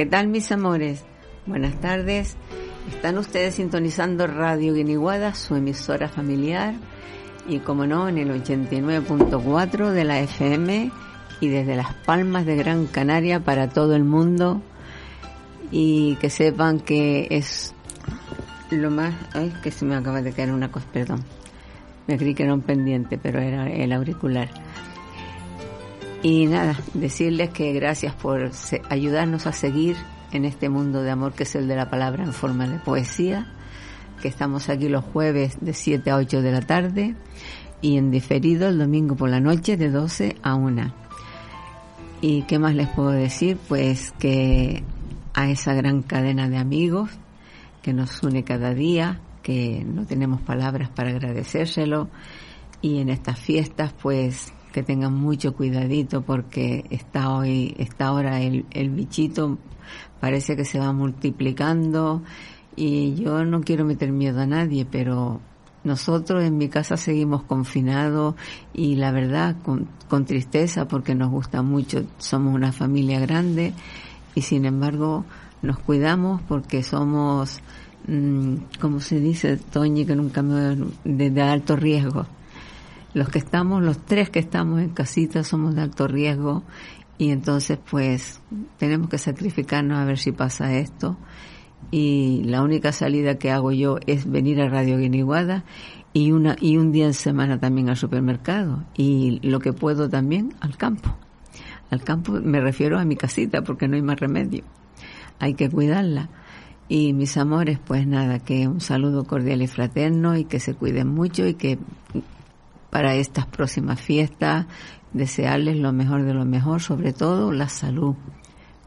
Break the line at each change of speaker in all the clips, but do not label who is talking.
¿Qué tal mis amores? Buenas tardes. Están ustedes sintonizando Radio Guiniguada, su emisora familiar, y como no, en el 89.4 de la FM y desde Las Palmas de Gran Canaria para todo el mundo. Y que sepan que es lo más... Ay, que se me acaba de caer una cosa, perdón. Me creí que era un pendiente, pero era el auricular. Y nada, decirles que gracias por ayudarnos a seguir en este mundo de amor que es el de la palabra en forma de poesía, que estamos aquí los jueves de 7 a 8 de la tarde y en diferido el domingo por la noche de 12 a 1. ¿Y qué más les puedo decir? Pues que a esa gran cadena de amigos que nos une cada día, que no tenemos palabras para agradecérselo y en estas fiestas pues que tengan mucho cuidadito porque está hoy, está ahora el, el bichito parece que se va multiplicando y yo no quiero meter miedo a nadie, pero nosotros en mi casa seguimos confinados y la verdad con, con tristeza porque nos gusta mucho, somos una familia grande y sin embargo nos cuidamos porque somos mm, como se dice, Toñi, que en un cambio de, alto riesgo. Los que estamos, los tres que estamos en casita somos de alto riesgo y entonces pues tenemos que sacrificarnos a ver si pasa esto y la única salida que hago yo es venir a Radio Guiniguada y una y un día en semana también al supermercado y lo que puedo también al campo. Al campo me refiero a mi casita porque no hay más remedio. Hay que cuidarla. Y mis amores, pues nada, que un saludo cordial y fraterno y que se cuiden mucho y que para estas próximas fiestas desearles lo mejor de lo mejor, sobre todo la salud.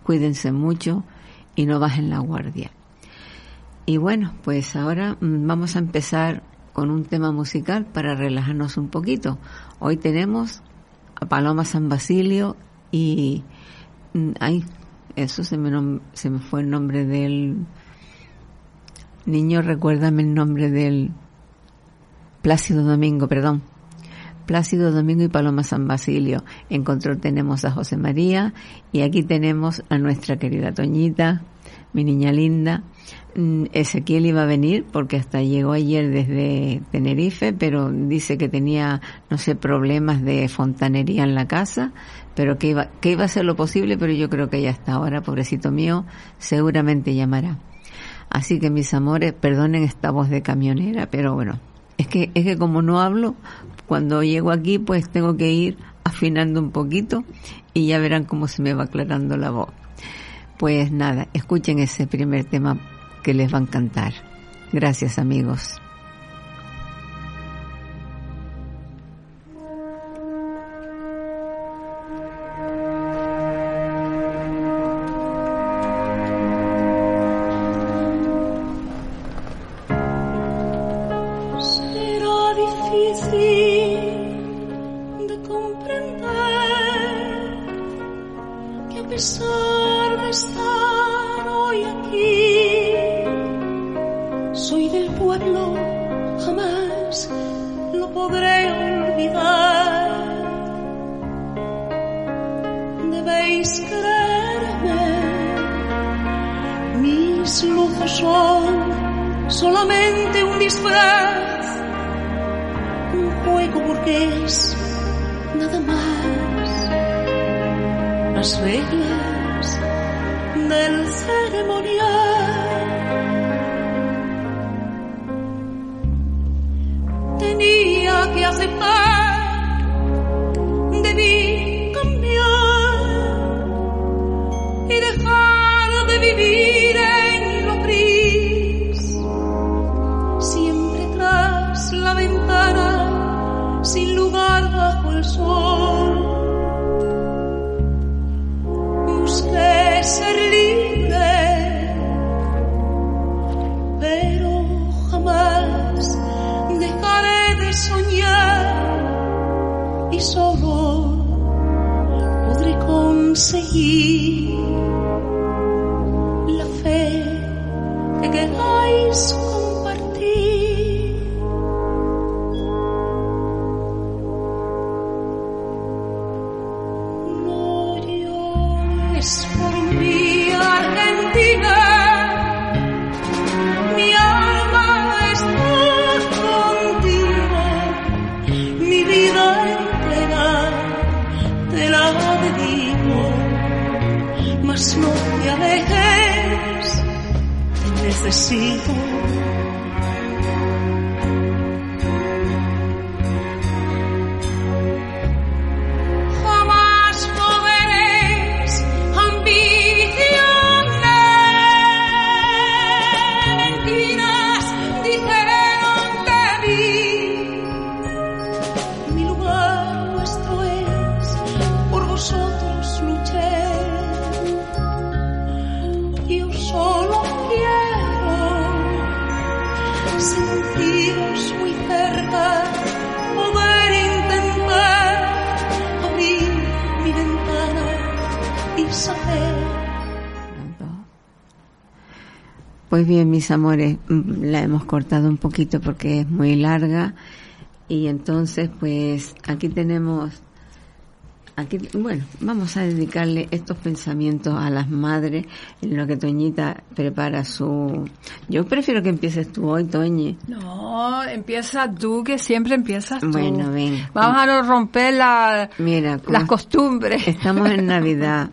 Cuídense mucho y no bajen la guardia. Y bueno, pues ahora mm, vamos a empezar con un tema musical para relajarnos un poquito. Hoy tenemos a Paloma San Basilio y mm, ay, eso se me, se me fue el nombre del niño, recuérdame el nombre del Plácido Domingo, perdón. Plácido Domingo y Paloma San Basilio. En control tenemos a José María y aquí tenemos a nuestra querida Toñita, mi niña linda. Mm, Ezequiel iba a venir porque hasta llegó ayer desde Tenerife, pero dice que tenía, no sé, problemas de fontanería en la casa, pero que iba, que iba a hacer lo posible, pero yo creo que ya hasta ahora, pobrecito mío, seguramente llamará. Así que mis amores, perdonen esta voz de camionera, pero bueno, es que, es que como no hablo, cuando llego aquí pues tengo que ir afinando un poquito y ya verán cómo se me va aclarando la voz. Pues nada, escuchen ese primer tema que les va a encantar. Gracias amigos. Xây Pues bien, mis amores, mm, la hemos cortado un poquito porque es muy larga y entonces pues aquí tenemos aquí, bueno, vamos a dedicarle estos pensamientos a las madres en lo que Toñita prepara su... Yo prefiero que empieces tú hoy, Toñi.
No, empieza tú, que siempre empiezas tú.
Bueno, ven.
Vamos a romper la,
Mira,
las costumbres.
Estamos en Navidad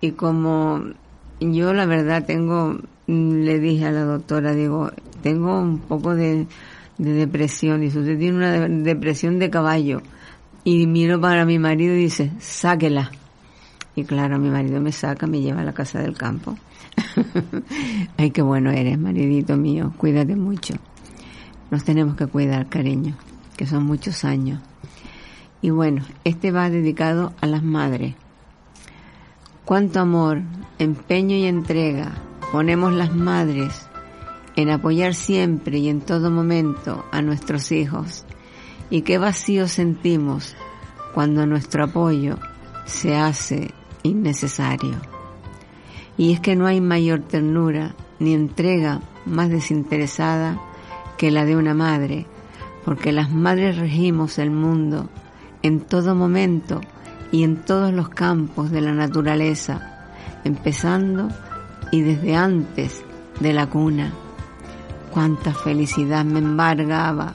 y como yo la verdad tengo, le dije a la doctora, digo, tengo un poco de, de depresión. y usted tiene una de- depresión de caballo. Y miro para mi marido y dice, sáquela. Y claro, mi marido me saca, me lleva a la casa del campo. Ay, qué bueno eres, maridito mío. Cuídate mucho. Nos tenemos que cuidar, cariño, que son muchos años. Y bueno, este va dedicado a las madres. Cuánto amor, empeño y entrega ponemos las madres en apoyar siempre y en todo momento a nuestros hijos. Y qué vacío sentimos cuando nuestro apoyo se hace innecesario. Y es que no hay mayor ternura ni entrega más desinteresada que la de una madre, porque las madres regimos el mundo en todo momento y en todos los campos de la naturaleza, empezando y desde antes de la cuna. Cuánta felicidad me embargaba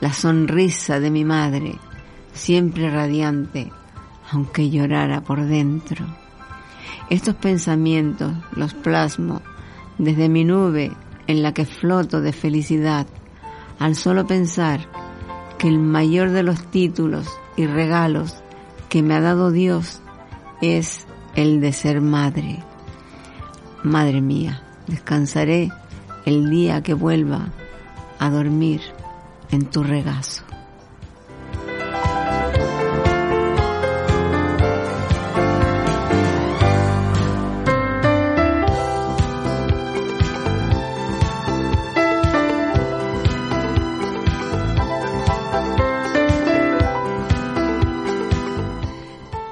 la sonrisa de mi madre, siempre radiante, aunque llorara por dentro. Estos pensamientos los plasmo desde mi nube en la que floto de felicidad al solo pensar que el mayor de los títulos y regalos que me ha dado Dios es el de ser madre. Madre mía, descansaré el día que vuelva a dormir en tu regazo.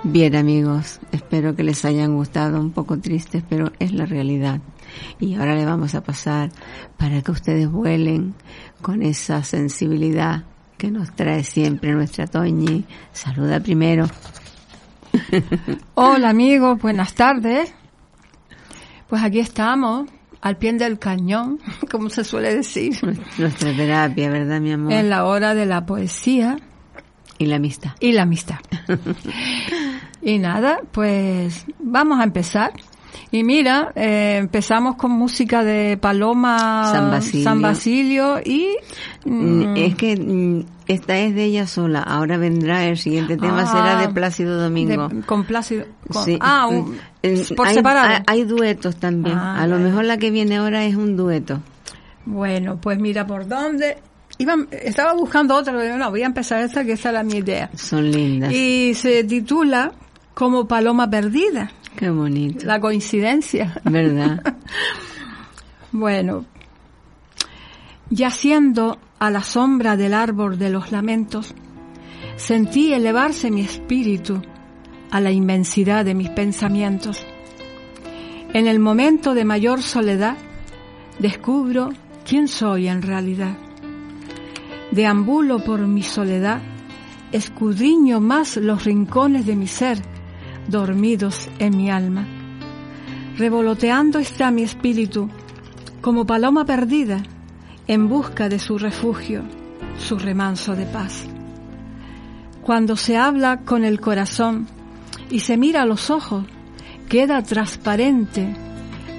Bien amigos, espero que les hayan gustado, un poco tristes, pero es la realidad. Y ahora le vamos a pasar para que ustedes vuelen con esa sensibilidad que nos trae siempre nuestra Toñi. Saluda primero.
Hola amigos, buenas tardes. Pues aquí estamos, al pie del cañón, como se suele decir,
Nuestra terapia, ¿verdad, mi amor?
en la hora de la poesía
Y la amistad.
y la amistad. y nada, pues vamos a empezar. Y mira, eh, empezamos con música de Paloma
San Basilio.
San Basilio y...
Mm,
mm,
Es que mm, esta es de ella sola. Ahora vendrá el siguiente tema,
Ah,
será de Plácido Domingo.
de- con Plácido. con-
Sí.
ah, un- por
hay,
separado.
hay- hay duetos también.
Ah,
a lo mejor la que viene ahora es un dueto.
Bueno, pues mira por dónde. Iba, estaba buscando otra, pero no, voy a empezar esta, que esa era mi idea.
Son lindas.
Y se titula como Paloma Perdida,
Qué bonito.
la coincidencia.
¿Verdad?
Bueno, yaciendo a la sombra del árbol de los lamentos, sentí elevarse mi espíritu a la inmensidad de mis pensamientos. En el momento de mayor soledad, descubro quién soy en realidad. Deambulo por mi soledad, escudriño más los rincones de mi ser, dormidos en mi alma. Revoloteando está mi espíritu, como paloma perdida, en busca de su refugio, su remanso de paz. Cuando se habla con el corazón y se mira a los ojos, queda transparente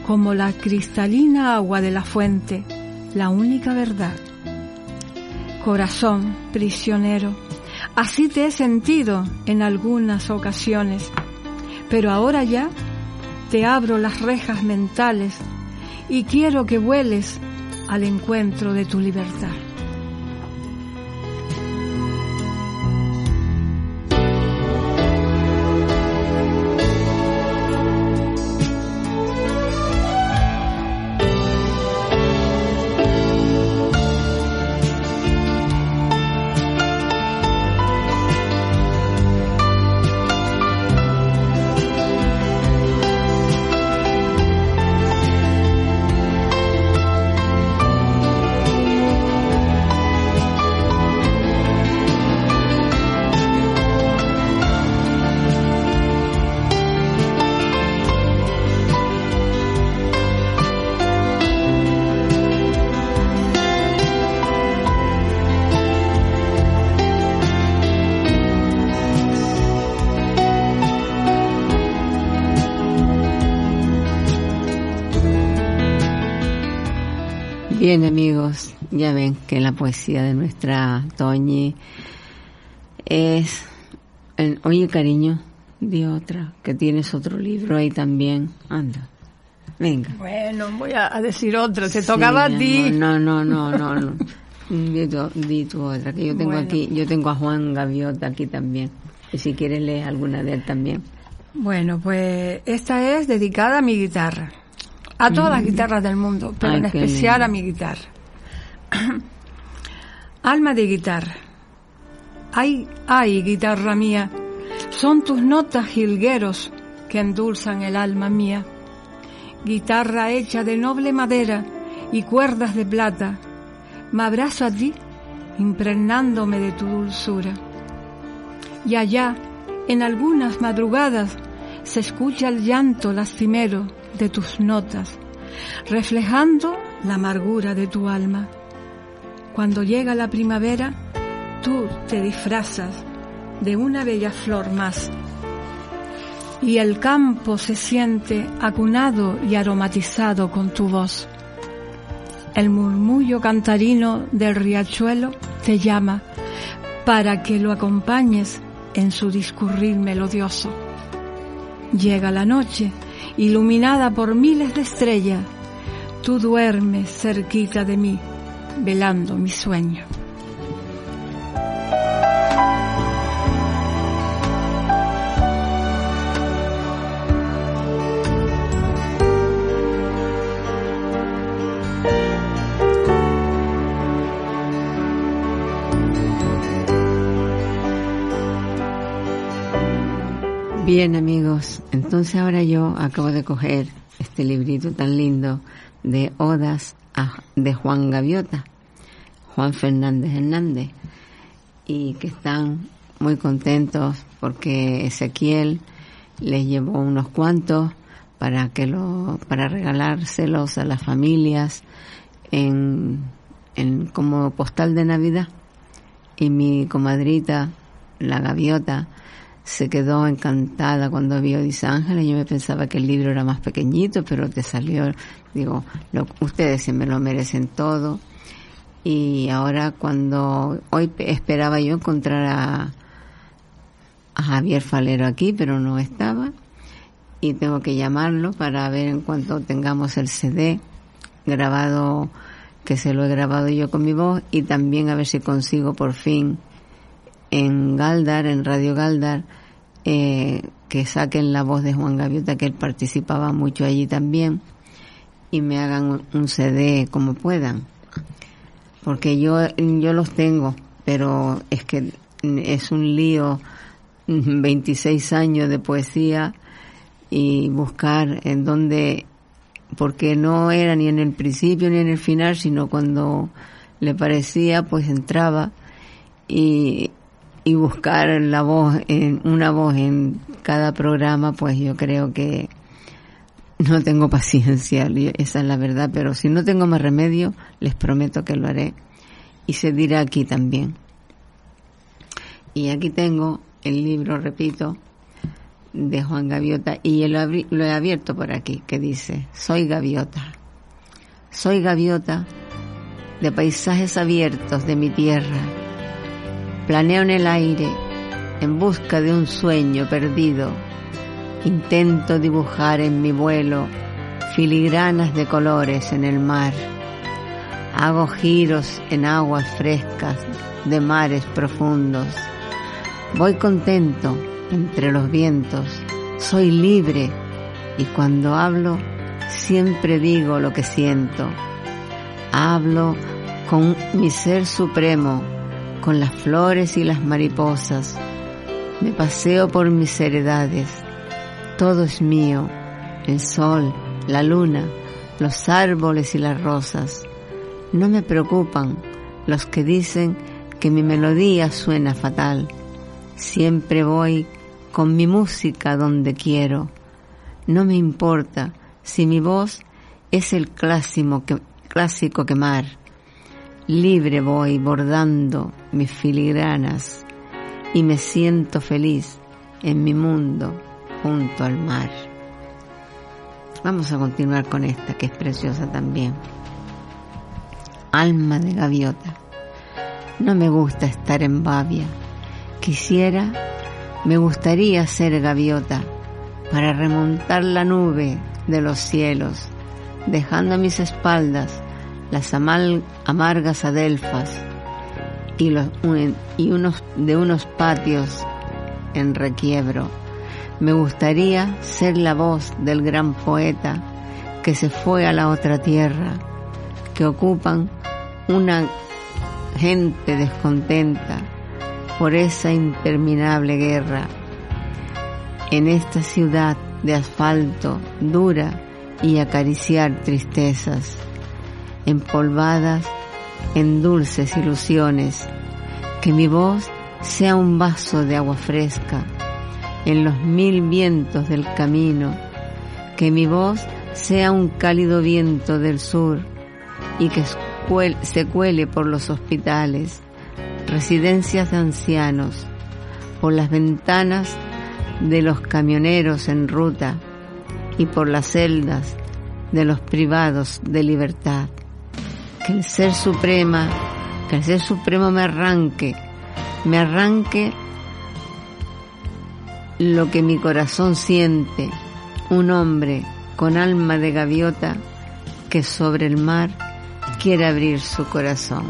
como la cristalina agua de la fuente, la única verdad. Corazón prisionero, así te he sentido en algunas ocasiones, pero ahora ya te abro las rejas mentales y quiero que vueles al encuentro de tu libertad.
Bien amigos, ya ven que la poesía de nuestra Toñi es... oye cariño, di otra, que tienes otro libro ahí también. Anda, venga.
Bueno, voy a, decir otra, te tocaba a ti.
No, no, no, no, no. Di tu, otra, que yo tengo aquí, yo tengo a Juan Gaviota aquí también. Y si quieres leer alguna de él también.
Bueno, pues esta es dedicada a mi guitarra. A todas las guitarras del mundo, pero en especial a mi guitarra. Alma de guitarra. Ay, ay, guitarra mía, son tus notas jilgueros que endulzan el alma mía. Guitarra hecha de noble madera y cuerdas de plata, me abrazo a ti, impregnándome de tu dulzura. Y allá, en algunas madrugadas, se escucha el llanto lastimero de tus notas, reflejando la amargura de tu alma. Cuando llega la primavera, tú te disfrazas de una bella flor más y el campo se siente acunado y aromatizado con tu voz. El murmullo cantarino del riachuelo te llama para que lo acompañes en su discurrir melodioso. Llega la noche, iluminada por miles de estrellas, tú duermes cerquita de mí, velando mi sueño.
Bien amigos, entonces ahora yo acabo de coger este librito tan lindo de odas de Juan Gaviota, Juan Fernández Hernández, y que están muy contentos porque Ezequiel les llevó unos cuantos para que lo, para regalárselos a las familias en, en como postal de Navidad. Y mi comadrita, la gaviota, se quedó encantada cuando vio Dice Ángeles. Yo me pensaba que el libro era más pequeñito, pero te salió, digo, lo, ustedes se me lo merecen todo. Y ahora cuando, hoy esperaba yo encontrar a, a Javier Falero aquí, pero no estaba. Y tengo que llamarlo para ver en cuanto tengamos el CD grabado, que se lo he grabado yo con mi voz, y también a ver si consigo por fin en Galdar, en Radio Galdar, eh, que saquen la voz de Juan Gaviota, que él participaba mucho allí también, y me hagan un CD como puedan. Porque yo, yo los tengo, pero es que es un lío 26 años de poesía y buscar en dónde, porque no era ni en el principio ni en el final, sino cuando le parecía, pues entraba y y buscar la voz, en, una voz en cada programa, pues yo creo que no tengo paciencia, esa es la verdad, pero si no tengo más remedio, les prometo que lo haré y se dirá aquí también. Y aquí tengo el libro, repito, de Juan Gaviota y lo, lo he abierto por aquí, que dice, soy gaviota, soy gaviota de paisajes abiertos de mi tierra Planeo en el aire en busca de un sueño perdido. Intento dibujar en mi vuelo filigranas de colores en el mar. Hago giros en aguas frescas de mares profundos. Voy contento entre los vientos. Soy libre y cuando hablo siempre digo lo que siento. Hablo con mi ser supremo con las flores y las mariposas. Me paseo por mis heredades. Todo es mío, el sol, la luna, los árboles y las rosas. No me preocupan los que dicen que mi melodía suena fatal. Siempre voy con mi música donde quiero. No me importa si mi voz es el clásico, clásico quemar Libre voy bordando mis filigranas y me siento feliz en mi mundo junto al mar. Vamos a continuar con esta que es preciosa también. alma de gaviota. No me gusta estar en babia. Quisiera, me gustaría ser gaviota para remontar la nube de los cielos, dejando a mis espaldas las amargas adelfas y, unos, de unos patios en requiebro. Me gustaría ser la voz del gran poeta que se fue a la otra tierra, que ocupan una gente descontenta por esa interminable guerra. En esta ciudad de asfalto dura y acariciar tristezas, empolvadas en dulces ilusiones, que mi voz sea un vaso de agua fresca en los mil vientos del camino, que mi voz sea un cálido viento del sur y que se cuele por los hospitales, residencias de ancianos, por las ventanas de los camioneros en ruta y por las celdas de los privados de libertad. Que el Ser Suprema, que el Ser Supremo me arranque, me arranque lo que mi corazón siente, un hombre con alma de gaviota que sobre el mar quiere abrir su corazón.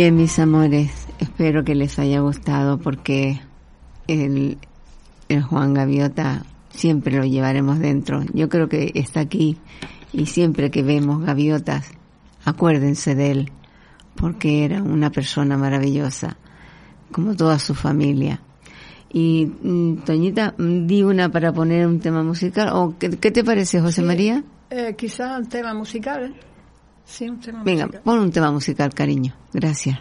Bien, mis amores, espero que les haya gustado porque el, el Juan Gaviota siempre lo llevaremos dentro. Yo creo que está aquí y siempre que vemos gaviotas, acuérdense de él, porque era una persona maravillosa, como toda su familia. Y mm, Toñita, di una para poner un tema musical. ¿O qué, te parece, José María?
Eh, quizás un tema musical. Sí, un tema
Venga, pon un tema musical, cariño. Gracias.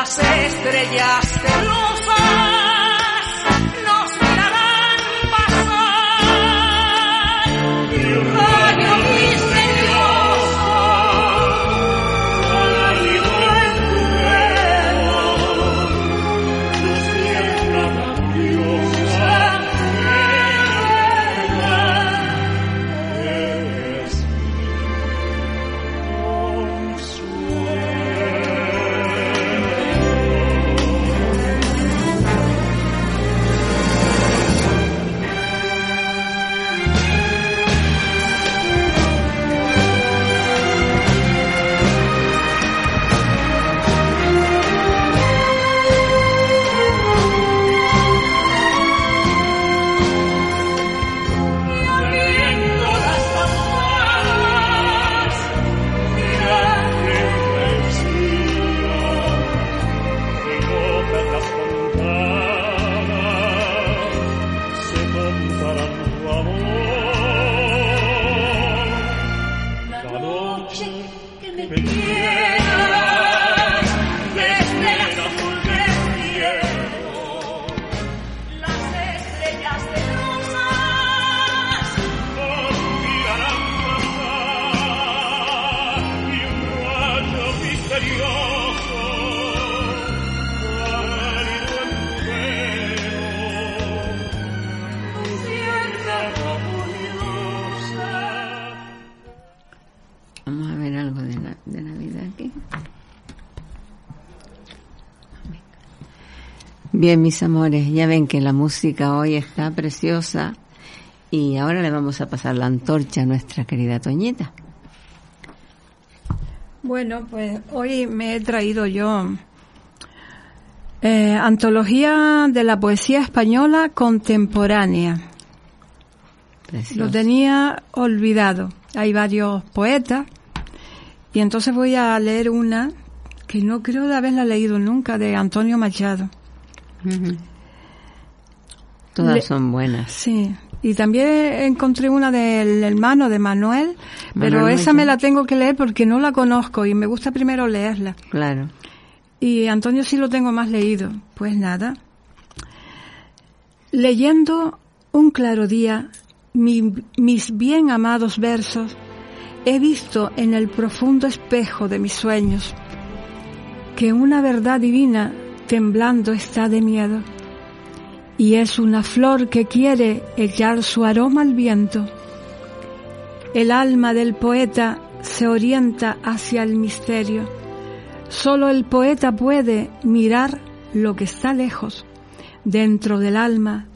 las estrellas de Bien, mis amores, ya ven que la música hoy está preciosa y ahora le vamos a pasar la antorcha a nuestra querida Toñita.
Bueno, pues hoy me he traído yo eh, Antología de la Poesía Española Contemporánea. Lo tenía olvidado. Hay varios poetas y entonces voy a leer una que no creo de haberla leído nunca, de Antonio Machado.
Todas son buenas.
Sí. Y también encontré una del hermano de Manuel, pero esa me la tengo que leer porque no la conozco y me gusta primero leerla.
Claro.
Y Antonio sí lo tengo más leído. Pues nada. Leyendo un claro día mis bien amados versos, he visto en el profundo espejo de mis sueños que una verdad divina temblando está de miedo y es una flor que quiere echar su aroma al viento. El alma del poeta se orienta hacia el misterio. Solo el poeta puede mirar lo que está lejos, dentro del alma,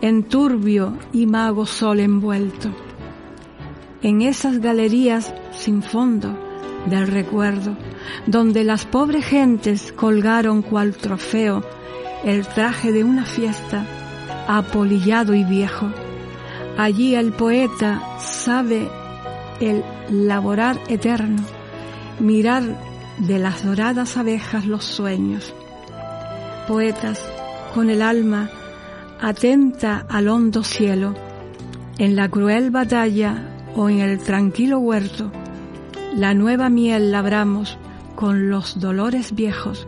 en turbio y mago sol envuelto. En esas galerías sin fondo del recuerdo, donde las pobres gentes colgaron cual trofeo el traje de una fiesta, apolillado y viejo. Allí el poeta sabe el laborar eterno, mirar de las doradas abejas los sueños. Poetas con el alma atenta al hondo cielo, en la cruel batalla o en el tranquilo huerto, la nueva miel labramos con los dolores viejos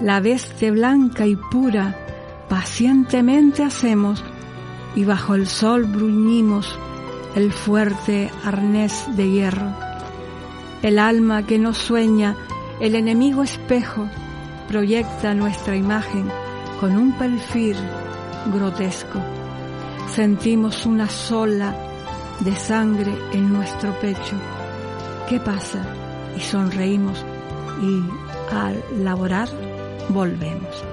la veste blanca y pura pacientemente hacemos y bajo el sol bruñimos el fuerte arnés de hierro. El alma que nos sueña, el enemigo espejo, proyecta nuestra imagen con un perfil grotesco. Sentimos una sola de sangre en nuestro pecho. ¿Qué pasa? Y sonreímos y al laborar volvemos.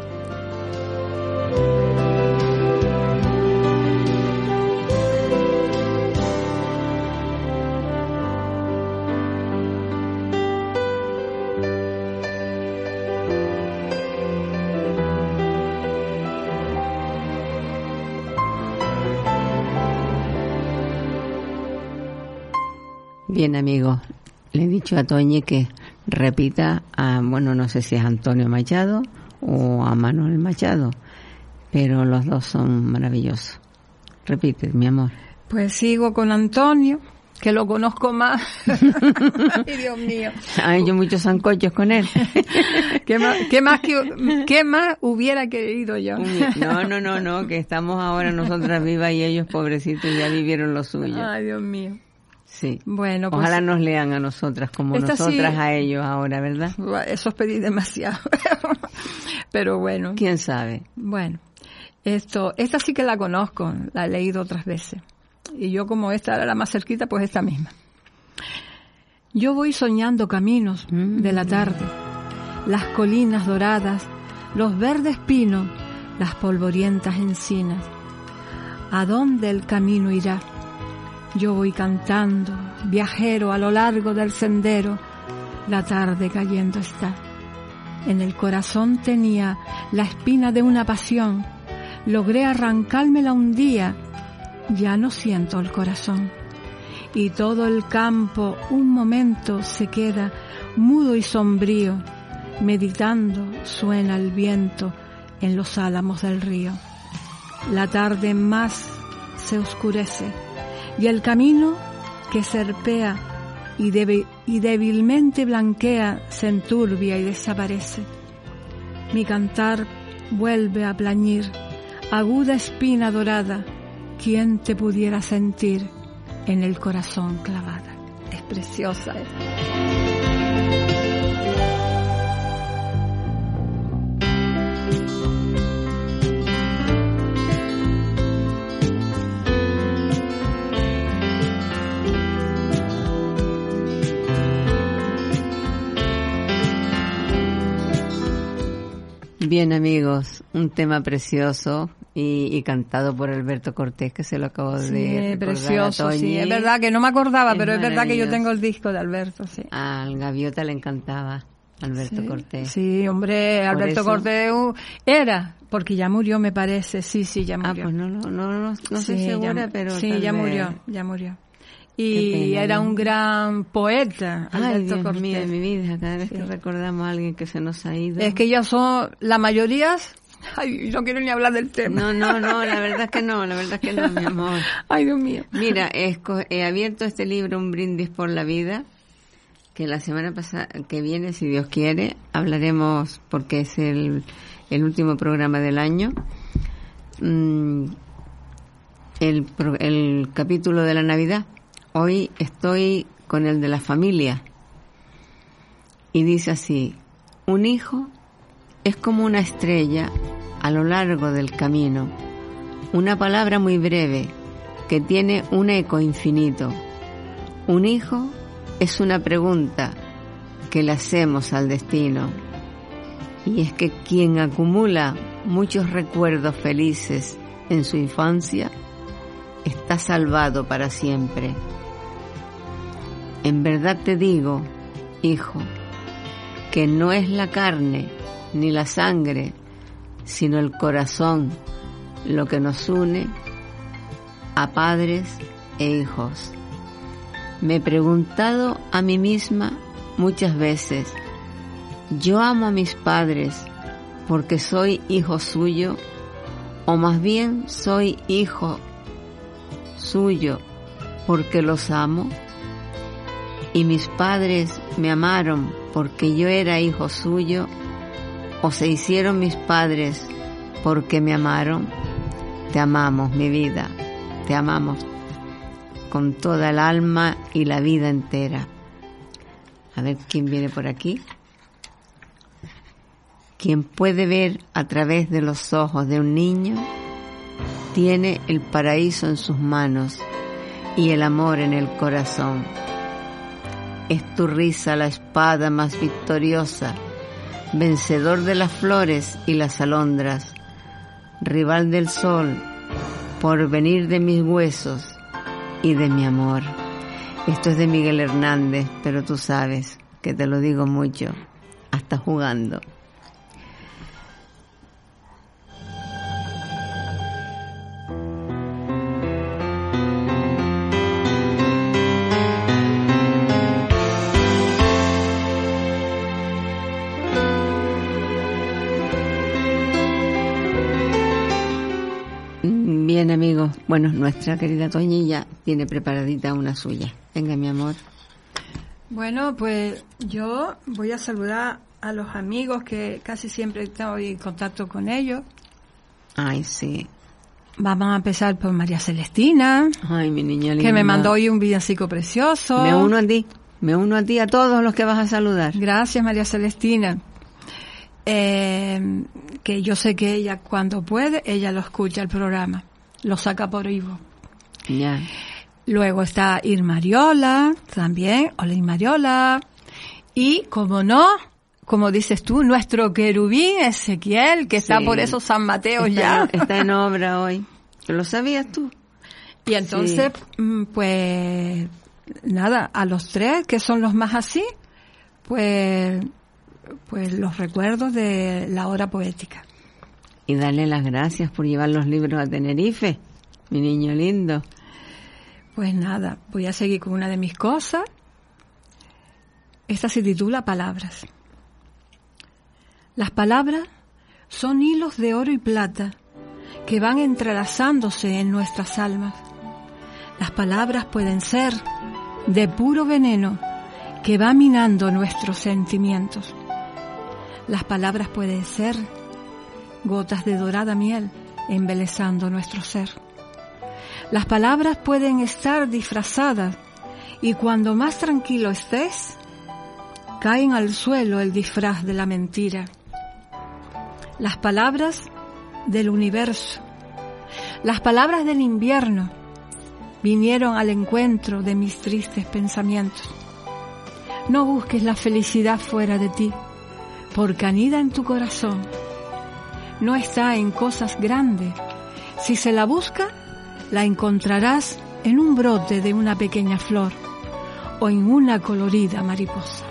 Bien, amigo, le he dicho a Toñi que repita a, bueno, no sé si es Antonio Machado o a Manuel Machado, pero los dos son maravillosos. Repite, mi amor.
Pues sigo con Antonio, que lo conozco más. Ay, Dios mío.
Hay yo muchos zancochos con él.
¿Qué, más, qué, más ¿Qué más hubiera querido yo?
no, no, no, no, que estamos ahora nosotras vivas y ellos pobrecitos ya vivieron lo suyo.
Ay, Dios mío.
Sí. Bueno, pues, Ojalá nos lean a nosotras como nosotras a ellos ahora, ¿verdad?
Eso es pedir demasiado. Pero bueno.
¿Quién sabe?
Bueno, esto, esta sí que la conozco, la he leído otras veces. Y yo como esta era la más cerquita, pues esta misma. Yo voy soñando caminos de la tarde, las colinas doradas, los verdes pinos, las polvorientas encinas. ¿A dónde el camino irá? Yo voy cantando, viajero a lo largo del sendero, la tarde cayendo está. En el corazón tenía la espina de una pasión, logré arrancármela un día, ya no siento el corazón. Y todo el campo un momento se queda mudo y sombrío, meditando suena el viento en los álamos del río. La tarde más se oscurece y el camino que serpea y, débilmente blanquea se enturbia y desaparece. Mi cantar vuelve a plañir, aguda espina dorada, ¿quién te pudiera sentir en el corazón clavada? Es preciosa
Bien amigos, un tema precioso y, cantado por Alberto Cortés que se lo acabo de
sí, precioso, sí, es verdad que no me acordaba, pero es verdad que yo tengo el disco de Alberto, sí.
Al Gaviota le encantaba. Alberto Cortés.
Sí, hombre, Alberto Cortés uh, era, porque ya murió, me parece. Sí, sí, ya ah, murió.
Ah, pues no, no, no, no, no segura, pero.
Sí, ya murió, ya murió y era un gran poeta.
Ay, Dios Cortés. mío, mi vida, cada vez que recordamos a alguien que se nos ha ido.
Es que ya son, la mayoría, ay, no quiero ni hablar del tema.
No, no, no, la verdad es que no, la verdad es que no, mi amor.
Ay, Dios mío.
Mira, he abierto este libro, Un brindis por la vida, que la semana pasada, que viene, si Dios quiere, hablaremos, porque es el, el último programa del año. Mm, el, el capítulo de la Navidad Hoy estoy con el de la familia. Y dice así, un hijo es como una estrella a lo largo del camino, una palabra muy breve que tiene un eco infinito. Un hijo es una pregunta que le hacemos al destino. Y es que quien acumula muchos recuerdos felices en su infancia, está salvado para siempre. En verdad te digo, hijo, que no es la carne ni la sangre, sino el corazón lo que nos une a padres e hijos. Me he preguntado a mí misma muchas veces, ¿yo amo a mis padres porque soy hijo suyo o más bien soy hijo suyo porque los amo? Y mis padres me amaron porque yo era hijo suyo, o se hicieron mis padres porque me amaron, te amamos, mi vida, te amamos con toda el alma y la vida entera. A ver quién viene por aquí. Quien puede ver a través de los ojos de un niño, tiene el paraíso en sus manos y el amor en el corazón es tu risa la espada más victoriosa, vencedor de las flores y las alondras, rival del sol, por venir de mis huesos y de mi amor. Esto es de Miguel Hernández, pero tú sabes que te lo digo mucho, hasta jugando. Bueno, nuestra querida Toñilla tiene preparadita una suya. Venga, mi amor.
Bueno, pues yo voy a saludar a los amigos que casi siempre estoy en contacto con ellos.
Ay, sí.
Vamos a empezar por María Celestina.
Ay, mi niña linda.
Que me mandó hoy un villancico precioso.
Me uno a ti. Me uno a ti, a todos los que vas a saludar.
Gracias, María Celestina. Eh, que yo sé que ella cuando puede, ella lo escucha el programa lo saca por vivo. Luego está Irmariola, también, hola Irmariola. Y, como no, como dices tú, nuestro querubín Ezequiel, que está por eso San Mateo ya.
Está en obra hoy. ¿Lo sabías tú?
Y entonces, mm, pues, nada, a los tres, que son los más así, pues, pues los recuerdos de la hora poética
y darle las gracias por llevar los libros a Tenerife, mi niño lindo.
Pues nada, voy a seguir con una de mis cosas. Esta se titula Palabras. Las palabras son hilos de oro y plata que van entrelazándose en nuestras almas. Las palabras pueden ser de puro veneno que va minando nuestros sentimientos. Las palabras pueden ser gotas de dorada miel embelezando nuestro ser. Las palabras pueden estar disfrazadas y cuando más tranquilo estés, caen al suelo el disfraz de la mentira. Las palabras del universo, las palabras del invierno vinieron al encuentro de mis tristes pensamientos. No busques la felicidad fuera de ti, porque anida en tu corazón no está en cosas grandes. Si se la busca, la encontrarás en un brote de una pequeña flor o en una colorida mariposa.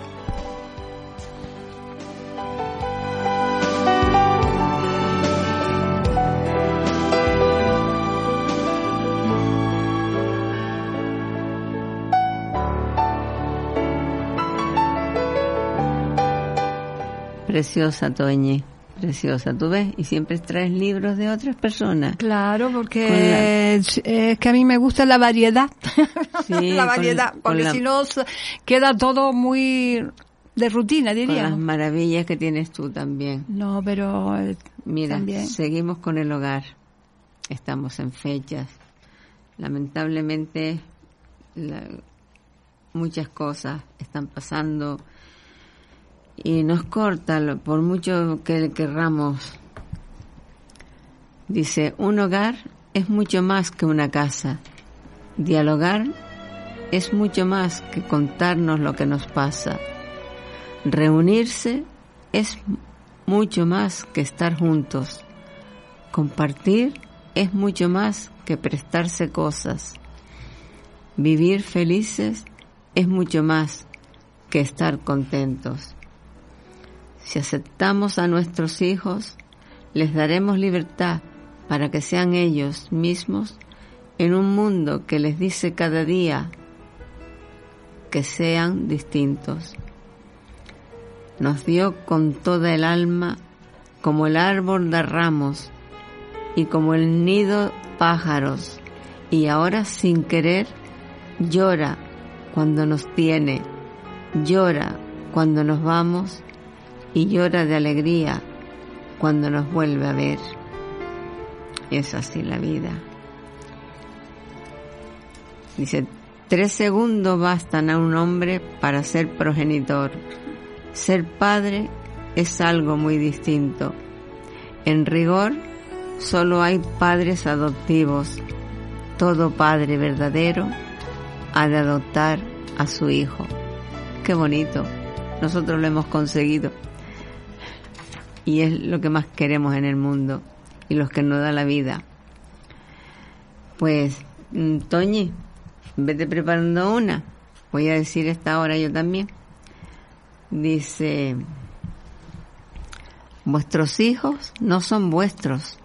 Preciosa, Toñi. Preciosa, ¿tú ves? Y siempre traes libros de otras personas.
Claro, porque es, que a mí me gusta la variedad. la variedad, porque si no queda todo muy de rutina, diría.
las maravillas que tienes tú también.
No, pero eh,
Mira, seguimos con el hogar. Estamos en fechas. Lamentablemente, muchas cosas están pasando y nos corta por mucho que querramos. Dice, un hogar es mucho más que una casa. Dialogar es mucho más que contarnos lo que nos pasa. Reunirse es mucho más que estar juntos. Compartir es mucho más que prestarse cosas. Vivir felices es mucho más que estar contentos. Si aceptamos a nuestros hijos, les daremos libertad para que sean ellos mismos en un mundo que les dice cada día que sean distintos. Nos dio con toda el alma como el árbol da ramos y como el nido pájaros y ahora sin querer llora cuando nos tiene, llora cuando nos vamos y llora de alegría cuando nos vuelve a ver. Es así la vida. Dice, tres segundos bastan a un hombre para ser progenitor. Ser padre es algo muy distinto. En rigor, solo hay padres adoptivos. Todo padre verdadero ha de adoptar a su hijo. Qué bonito. Nosotros lo hemos conseguido y es lo que más queremos en el mundo y los que nos da la vida. Pues, mm, Toñi, vete preparando una. Voy a decir esta hora yo también. Dice, vuestros hijos no son vuestros,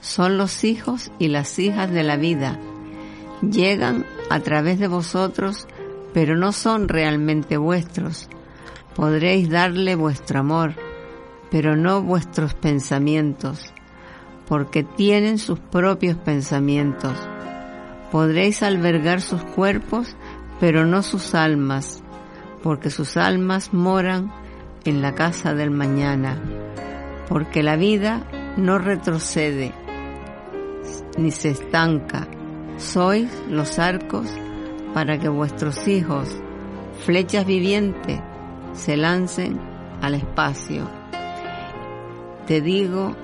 son los hijos y las hijas de la vida. Llegan a través de vosotros, pero no son realmente vuestros. Podréis darle vuestro amor, pero no vuestros pensamientos, porque tienen sus propios pensamientos. Podréis albergar sus cuerpos, pero no sus almas, porque sus almas moran en la casa del mañana, porque la vida no retrocede ni se estanca. Sois los arcos para que vuestros hijos, flechas vivientes, se lancen al espacio te digo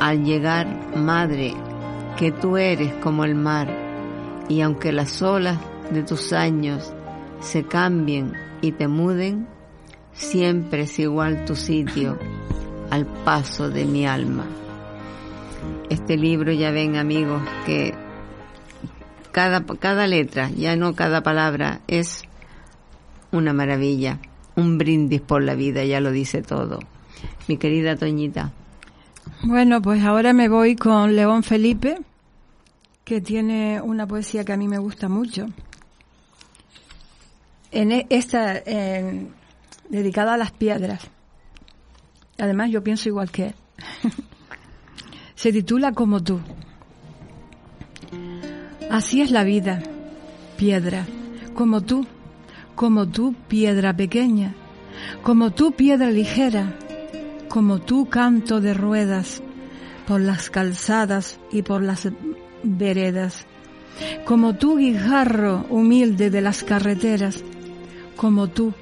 al llegar, madre, que tú eres como el mar, y aunque las olas de tus años se cambien y te muden, siempre es igual tu sitio al paso de mi alma. Este libro ya ven amigos que cada, cada letra, ya no cada palabra, es una maravilla, un brindis por la vida, ya lo dice todo mi querida Toñita.
Bueno, pues ahora me voy con León Felipe, que tiene una poesía que a mí me gusta mucho. En e, esta, dedicada a las piedras. Además, yo pienso igual que él. Se titula Como tú. Así es la vida, piedra, como tú, como tú, piedra pequeña, como tú, piedra ligera, como tú canto de ruedas por las calzadas y por las veredas, como tú guijarro humilde de las carreteras, como tú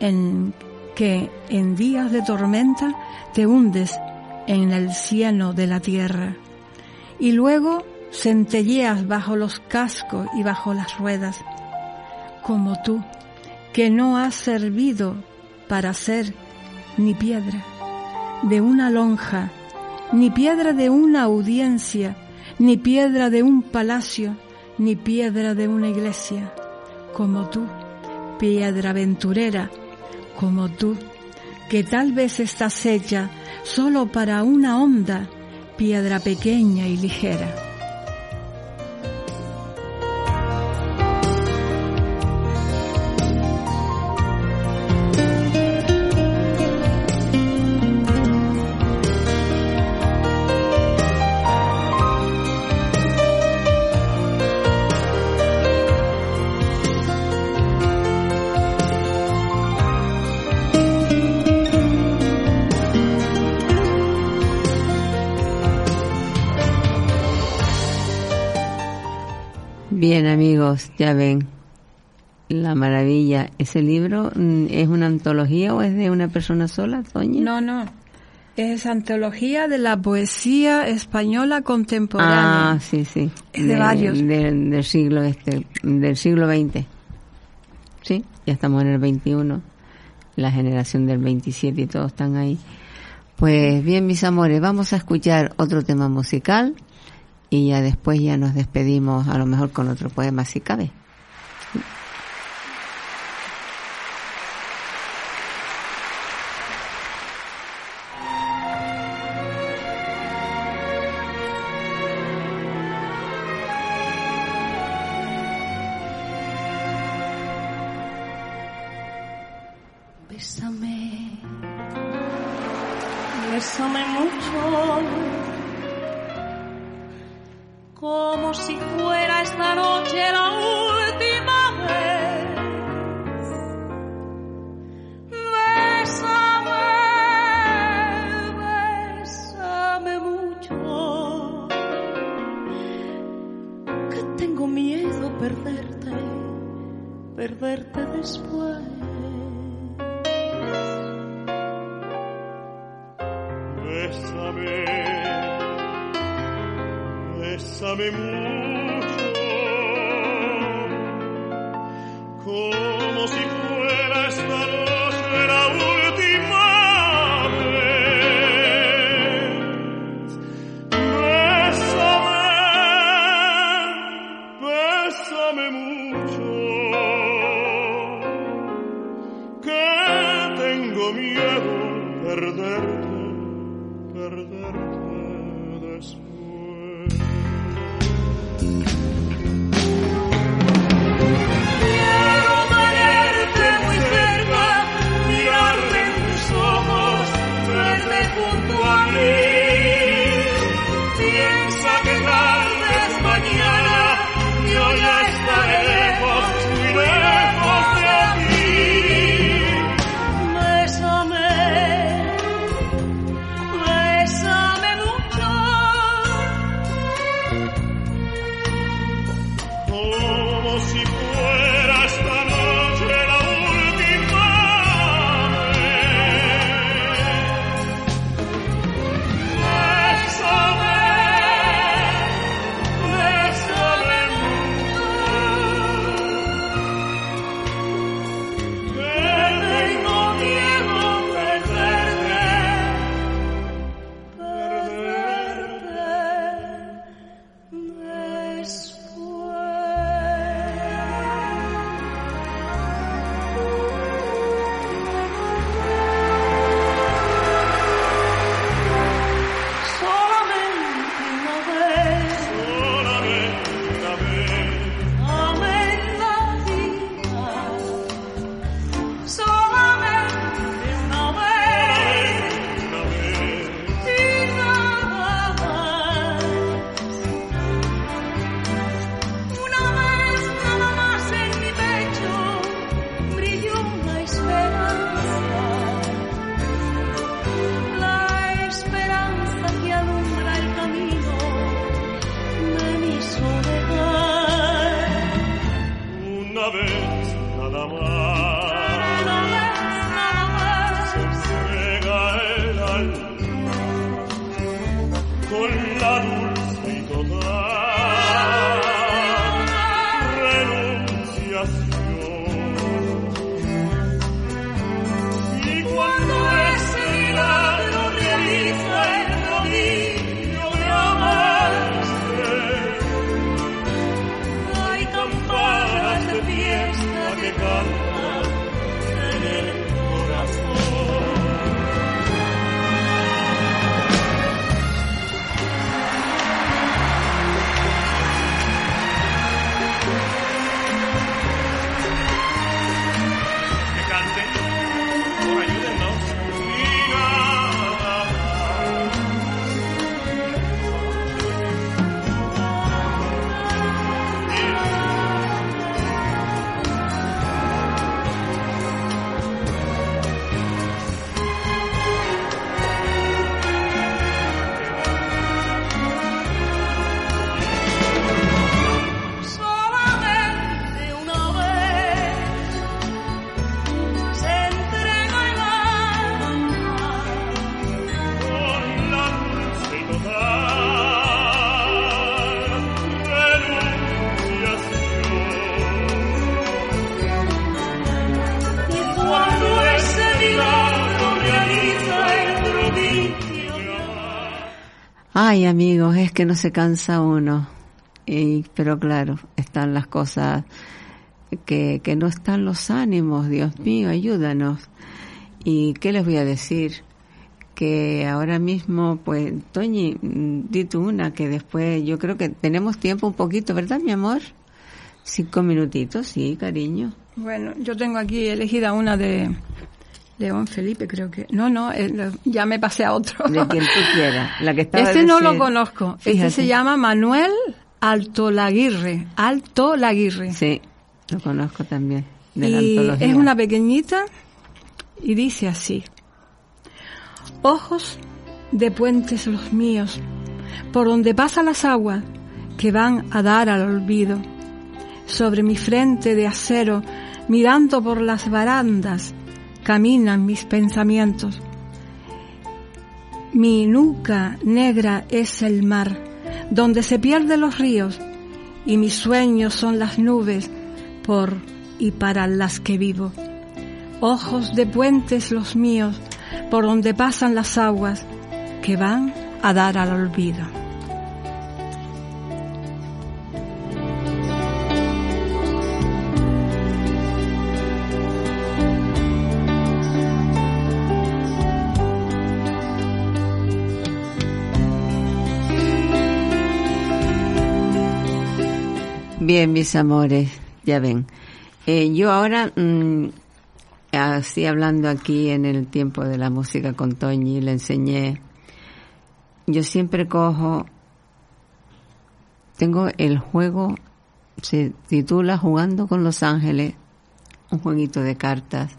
en que en días de tormenta te hundes en el cieno de la tierra y luego centelleas bajo los cascos y bajo las ruedas, como tú que no has servido para ser ni piedra de una lonja, ni piedra de una audiencia, ni piedra de un palacio, ni piedra de una iglesia, como tú, piedra aventurera, como tú, que tal vez estás hecha solo para una onda, piedra pequeña y ligera.
Ya ven la maravilla. ¿Ese libro mm, es una antología o es de una persona sola, Toña?
No, no. Es antología de la poesía española contemporánea.
Ah, sí, sí.
Es de, varios.
del siglo este, del siglo XX. Sí, ya estamos en el 21. La generación del 27 y todos están ahí. Pues bien, mis amores, vamos a escuchar otro tema musical y ya después ya nos despedimos a lo mejor con otro poema si cabe.
Bésame, bésame mucho si fuera esta noche la última vez. Bésame, bésame mucho, que tengo miedo perderte, perderte después.
bésame mucho,
Ay, amigos, es que no se cansa uno. Y, pero claro, están las cosas que, que no están los ánimos, Dios mío, ayúdanos. ¿Y qué les voy a decir? Que ahora mismo, pues, Toñi, di tú una, que después yo creo que tenemos tiempo un poquito, ¿verdad, mi amor? Cinco minutitos, sí, cariño.
Bueno, yo tengo aquí elegida una de León Felipe, creo que. No, no, eh, ya me pasé a otro.
De quien tú quieras. La que estaba
Este no lo conozco. Este se llama Manuel Alto Laguirre. Alto Laguirre.
Sí, lo conozco también. De la
y
antología.
es una pequeñita y dice así. Ojos de puentes los míos, por donde pasan las aguas que van a dar al olvido. Sobre mi frente de acero, mirando por las barandas, caminan mis pensamientos. Mi nuca negra es el mar, donde se pierden los ríos, y mis sueños son las nubes por y para las que vivo. Ojos de puentes los míos, por donde pasan las aguas que van a dar al olvido.
Bien, mis amores, ya ven. Eh, yo ahora, mm, así hablando aquí en el tiempo de la música con Toñi, le enseñé, yo siempre cojo, tengo el juego, se titula Jugando con los Ángeles, un jueguito de cartas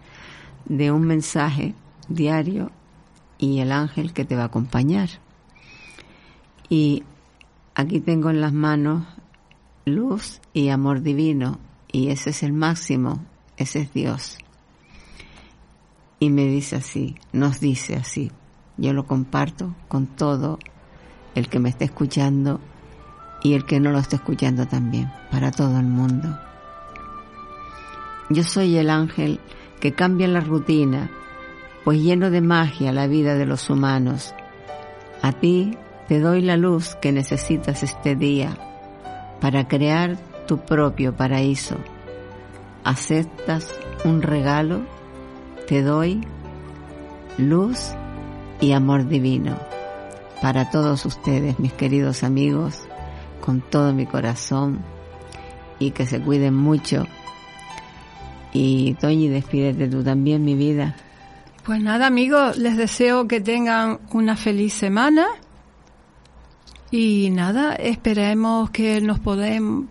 de un mensaje diario y el ángel que te va a acompañar. Y aquí tengo en las manos luz y amor divino, y ese es el máximo, ese es Dios. Y me dice así, nos dice así, yo lo comparto con todo el que me esté escuchando y el que no lo esté escuchando también, para todo el mundo. Yo soy el ángel que cambia la rutina, pues lleno de magia la vida de los humanos. A ti te doy la luz que necesitas este día para crear tu propio paraíso. ¿Aceptas un regalo? Te doy luz y amor divino para todos ustedes, mis queridos amigos, con todo mi corazón y que se cuiden mucho. Y Toñi, despídete tú también, mi vida.
Pues nada, amigos, les deseo que tengan una feliz semana. Y nada, esperemos que nos podemos,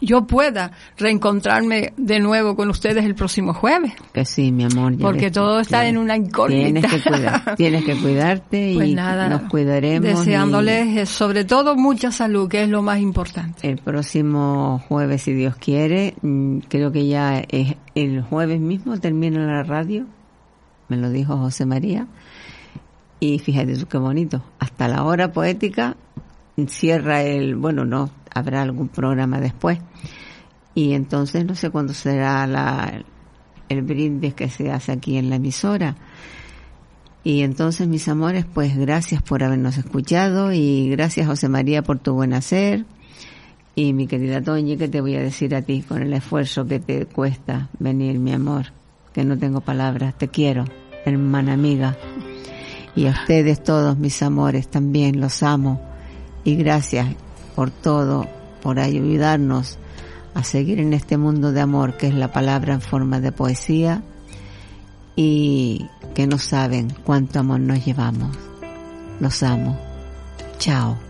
yo pueda reencontrarme de nuevo con ustedes el próximo jueves.
Que sí, mi amor.
Porque
ves,
todo está
tienes-
en una incógnita.
Tienes que, cuidar, tienes que cuidarte
Pues
y
nada,
nos cuidaremos. y
deseándoles eh, sobre todo mucha salud, que es lo más importante.
El próximo jueves, si Dios quiere, mm, creo que ya es el jueves mismo termina la radio, me lo dijo José María. Y fíjate tú qué bonito, hasta la hora poética cierra el, bueno, no, habrá algún programa después. Y entonces no sé cuándo será la, el brindis que se hace aquí en la emisora. Y entonces, mis amores, pues gracias por habernos escuchado y gracias José María por tu buen hacer. Y mi querida Toñi, ¿qué te voy a decir a ti con el esfuerzo que te cuesta venir, mi amor? Que no tengo palabras, te quiero, hermana amiga. Y a ustedes todos, mis amores, también los amo. Y gracias por todo, por ayudarnos a seguir en este mundo de amor que es la palabra en forma de poesía y que no saben cuánto amor nos llevamos. Los amo. Chao.